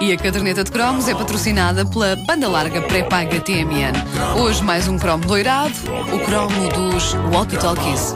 E a caderneta de cromos é patrocinada pela banda larga pré-paga TMN. Hoje mais um cromo doirado, o cromo dos Walkie Talkies.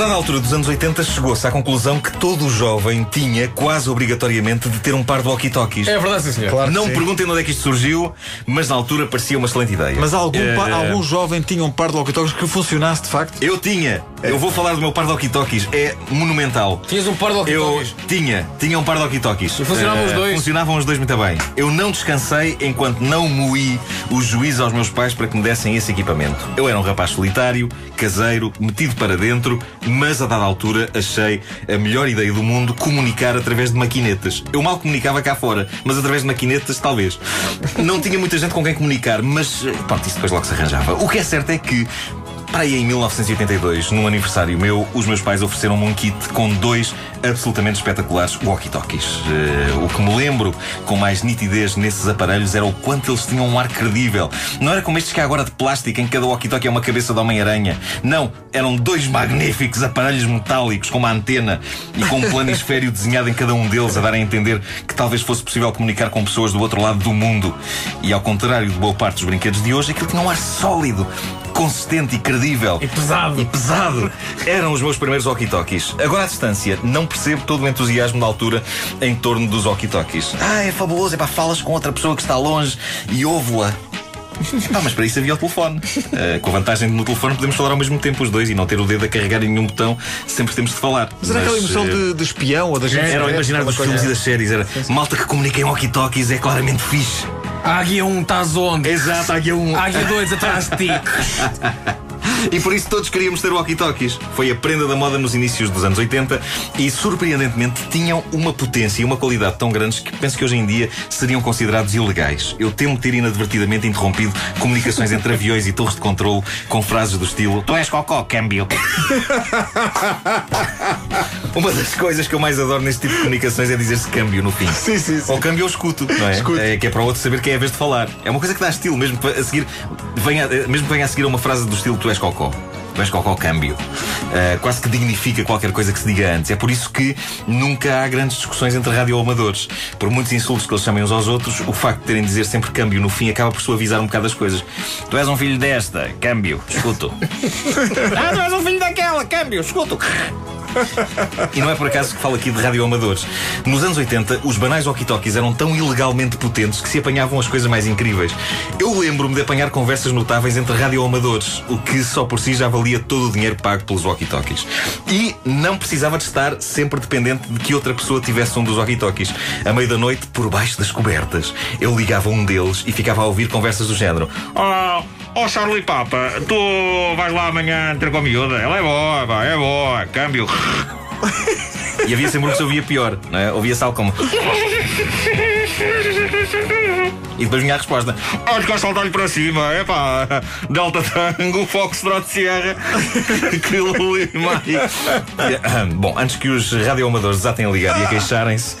Dada altura dos anos 80 chegou-se à conclusão que todo o jovem tinha quase obrigatoriamente de ter um par de walkie-talkies. É verdade, sim, senhor. Claro que Não me sim. perguntem de onde é que isto surgiu, mas na altura parecia uma excelente ideia. Mas algum, pa- Eh, algum jovem tinha um par de walkie-talkies que funcionasse de facto? Eu tinha. Eu vou falar do meu par de walkie-talkies. É monumental. Tinhas um par de Eu walkie-talkies. tinha, tinha um par de. E funcionavam Eh, os dois? Funcionavam os dois muito bem. Eu não descansei enquanto não moí o juízo aos meus pais para que me dessem esse equipamento. Eu era um rapaz solitário, caseiro, metido para dentro, mas a dada altura achei a melhor ideia do mundo comunicar através de maquinetas. Eu mal comunicava cá fora, mas através de maquinetas, talvez. Não tinha muita gente com quem comunicar, mas eh, pronto, isso depois logo se arranjava. O que é certo é que aí em 1982, num aniversário meu, os meus pais ofereceram-me um kit com dois absolutamente espetaculares walkie-talkies. Eh, o que me lembro com mais nitidez nesses aparelhos era o quanto eles tinham um ar credível. Não era como estes que há agora de plástico, em que cada walkie-talkie é uma cabeça de Homem-Aranha. Não, eram dois magníficos aparelhos metálicos com uma antena e com um planisfério desenhado em cada um deles, a dar a entender que talvez fosse possível comunicar com pessoas do outro lado do mundo. E ao contrário de boa parte dos brinquedos de hoje, aquilo tinha um ar sólido consistente e credível. E pesado. E pesado. Eram os meus primeiros walkie-talkies. Agora à distância, não percebo todo o entusiasmo da altura em torno dos walkie-talkies. Ah, é fabuloso, é para falas com outra pessoa que está longe e ouve-la. Pá, mas para isso havia o telefone. Eh, com a vantagem de no telefone podemos falar ao mesmo tempo os dois e não ter o dedo a carregar em nenhum botão sempre que temos de falar. Mas era aquela Mas, emoção eh, de, de espião ou da gente. Era o imaginário dos filmes e das séries. Era malta que comunica em walkie-talkies é claramente fixe. Águia 1, estás onde? Exato, aqui um. Águia 2, atrás de ti. E por isso todos queríamos ter walkie-talkies. Foi a prenda da moda nos inícios dos anos 80 e, surpreendentemente, tinham uma potência e uma qualidade tão grandes que penso que hoje em dia seriam considerados ilegais. Eu temo ter inadvertidamente interrompido comunicações entre aviões e torres de controle com frases do estilo Tu és cocó, câmbio. Uma das coisas que eu mais adoro neste tipo de comunicações é dizer-se câmbio no fim. Sim, sim, sim. Ou câmbio eu escuto, não é? Escuto. É que é para o outro saber quem é a vez de falar. É uma coisa que dá estilo, mesmo que a seguir venha, mesmo que venha a seguir a uma frase do estilo tu és cocó. Tu és cocó câmbio. Ah, quase que dignifica qualquer coisa que se diga antes. É por isso que nunca há grandes discussões entre radioamadores. Por muitos insultos que eles chamem uns aos outros, o facto de terem de dizer sempre câmbio no fim acaba por suavizar um bocado as coisas. Tu és um filho desta, câmbio, escuto. ah, tu és um filho daquela, câmbio, escuto. E não é por acaso que falo aqui de radioamadores. Nos anos 80, os banais walkie-talkies eram tão ilegalmente potentes que se apanhavam as coisas mais incríveis. Eu lembro-me de apanhar conversas notáveis entre radioamadores, o que só por si já valia todo o dinheiro pago pelos walkie-talkies. E não precisava de estar sempre dependente de que outra pessoa tivesse um dos walkie-talkies. À meia da noite, por baixo das cobertas, eu ligava um deles e ficava a ouvir conversas do género. Oh, oh Charlie Papa, tu vais lá amanhã ter com a miúda? Ela é boa, pá, é boa, câmbio. E havia sempre um que se ouvia pior, não é? Ouvia-se algo como. E depois vinha a resposta: Olha que saltar-lhe para cima, é pá, Delta Tango, Foxtrot Sierra, Kilo Lima. Bom, antes que os radioamadores desatem a ligar e a queixarem-se,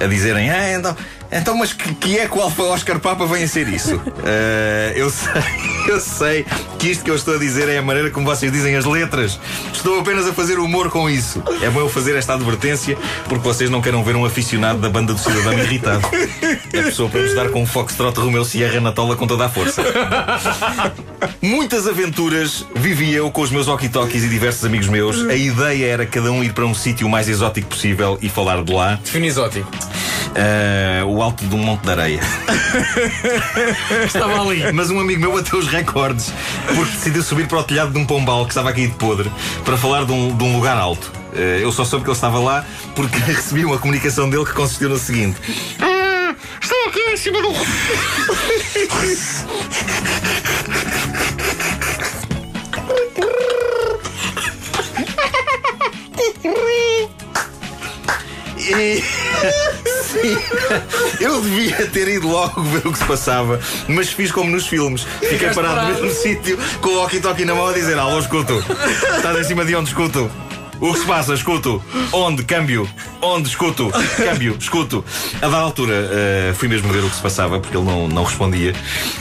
a dizerem: Ah, então. Então, mas que, que é que o Alfa Oscar Papa vem a ser isso? Eh, eu sei, eu sei que isto que eu estou a dizer é a maneira como vocês dizem as letras. Estou apenas a fazer humor com isso. É bom eu fazer esta advertência porque vocês não queiram ver um aficionado da banda do cidadão irritado. É a pessoa para nos dar com um Foxtrot Romeu Sierra na tola com toda a força. Muitas aventuras vivia eu com os meus walkie-talkies e diversos amigos meus. A ideia era cada um ir para um sítio o mais exótico possível e falar de lá. Define exótico. Eh, o alto de um monte de areia. Estava ali. Mas um amigo meu bateu os recordes porque decidiu subir para o telhado de um pombal que estava aqui de podre para falar de um, de um lugar alto. Eh, Eu só soube que ele estava lá porque recebi uma comunicação dele que consistiu no seguinte: "Ah, Estou aqui em cima do. E... Eu devia ter ido logo ver o que se passava, mas fiz como nos filmes. Fiquei parado no mesmo sítio, com o walkie-talkie na mão a dizer: Alô, escuto. Estás em cima de onde escuto? O que se passa? Escuto. Onde? Câmbio. Onde? Escuto. Câmbio. Escuto. A dada altura uh, fui mesmo ver o que se passava, porque ele não, não respondia.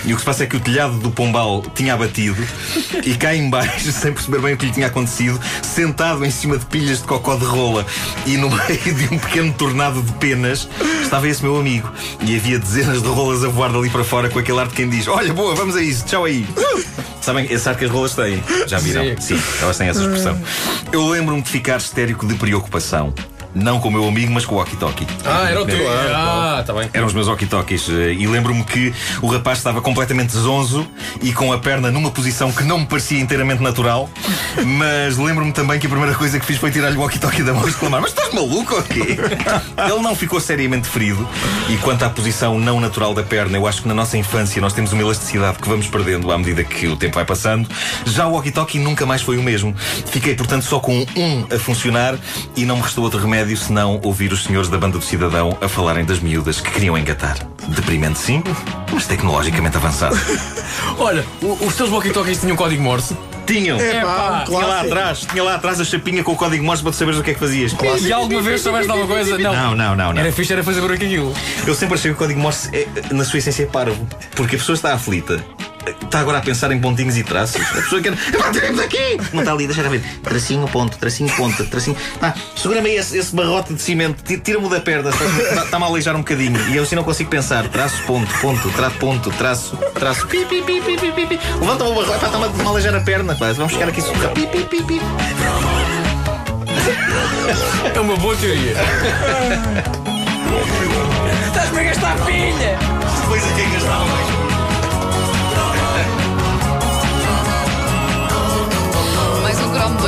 E o que se passa é que o telhado do Pombal tinha abatido e cá embaixo, sem perceber bem o que lhe tinha acontecido, sentado em cima de pilhas de cocó de rola e no meio de um pequeno tornado de penas, estava esse meu amigo. E havia dezenas de rolas a voar dali para fora com aquele ar de quem diz: Olha, boa, vamos a isso, tchau aí. Sabem, esse ar que as rolas têm. Já viram? Sim. Sim, elas têm essa expressão. Eu lembro-me de ficar histérico de preocupação. Não com o meu amigo, mas com o walkie-talkie. Ah, era o teu. Claro, Ah, tá bem. Eram os meus walkie-talkies. E lembro-me que o rapaz estava completamente zonzo e com a perna numa posição que não me parecia inteiramente natural. Mas lembro-me também que a primeira coisa que fiz foi tirar-lhe o walkie-talkie da mão e exclamar: Mas estás maluco ou quê? Ele não ficou seriamente ferido. E quanto à posição não natural da perna, eu acho que na nossa infância nós temos uma elasticidade que vamos perdendo à medida que o tempo vai passando. Já o walkie-talkie nunca mais foi o mesmo. Fiquei, portanto, só com um a funcionar e não me restou outro remédio senão ouvir os senhores da banda do Cidadão a falarem das miúdas que queriam engatar. Deprimente, sim, mas tecnologicamente avançado. Olha, o- os teus walkie-talkies tinham código Morse. Tinham! Epá, Tinha lá atrás, tinha lá atrás a chapinha com o código Morse para tu saberes o que é que fazias. E alguma vez soubeste alguma coisa? Não. Não, não, não, não. Era fixe, era fazer barulho com aquilo. Eu sempre achei que o código Morse, é, na sua essência, é parvo. Porque a pessoa está aflita. Está agora a pensar em pontinhos e traços. A pessoa quer. Tiremos aqui! Não está ali, deixa eu ver. Tracinho, ponto, tracinho, ponto, tracinho. Tá, segura-me aí esse, esse barrote de cimento, ti- tira-me da perna, está- está-me a aleijar um bocadinho. E eu assim não consigo pensar. Traço, ponto, ponto, traço, ponto, traço, traço. Pi, pi, pi, pi, pi, pi. Levanta o barrote, está-me a- a aleijar a perna. Pá, vamos chegar aqui. Pi, pi, pi, pi. É uma boa teoria. Estás-me a gastar pilha! Depois aqui é que gastava. Mais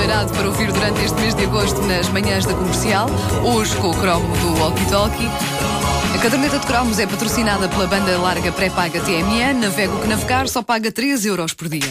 doirado para ouvir durante este mês de agosto nas manhãs da comercial. Hoje com o cromo do Walkie Talkie. A caderneta de cromos é patrocinada pela banda larga pré-paga TMN. Navega o que navegar, só paga 3 euros por dia.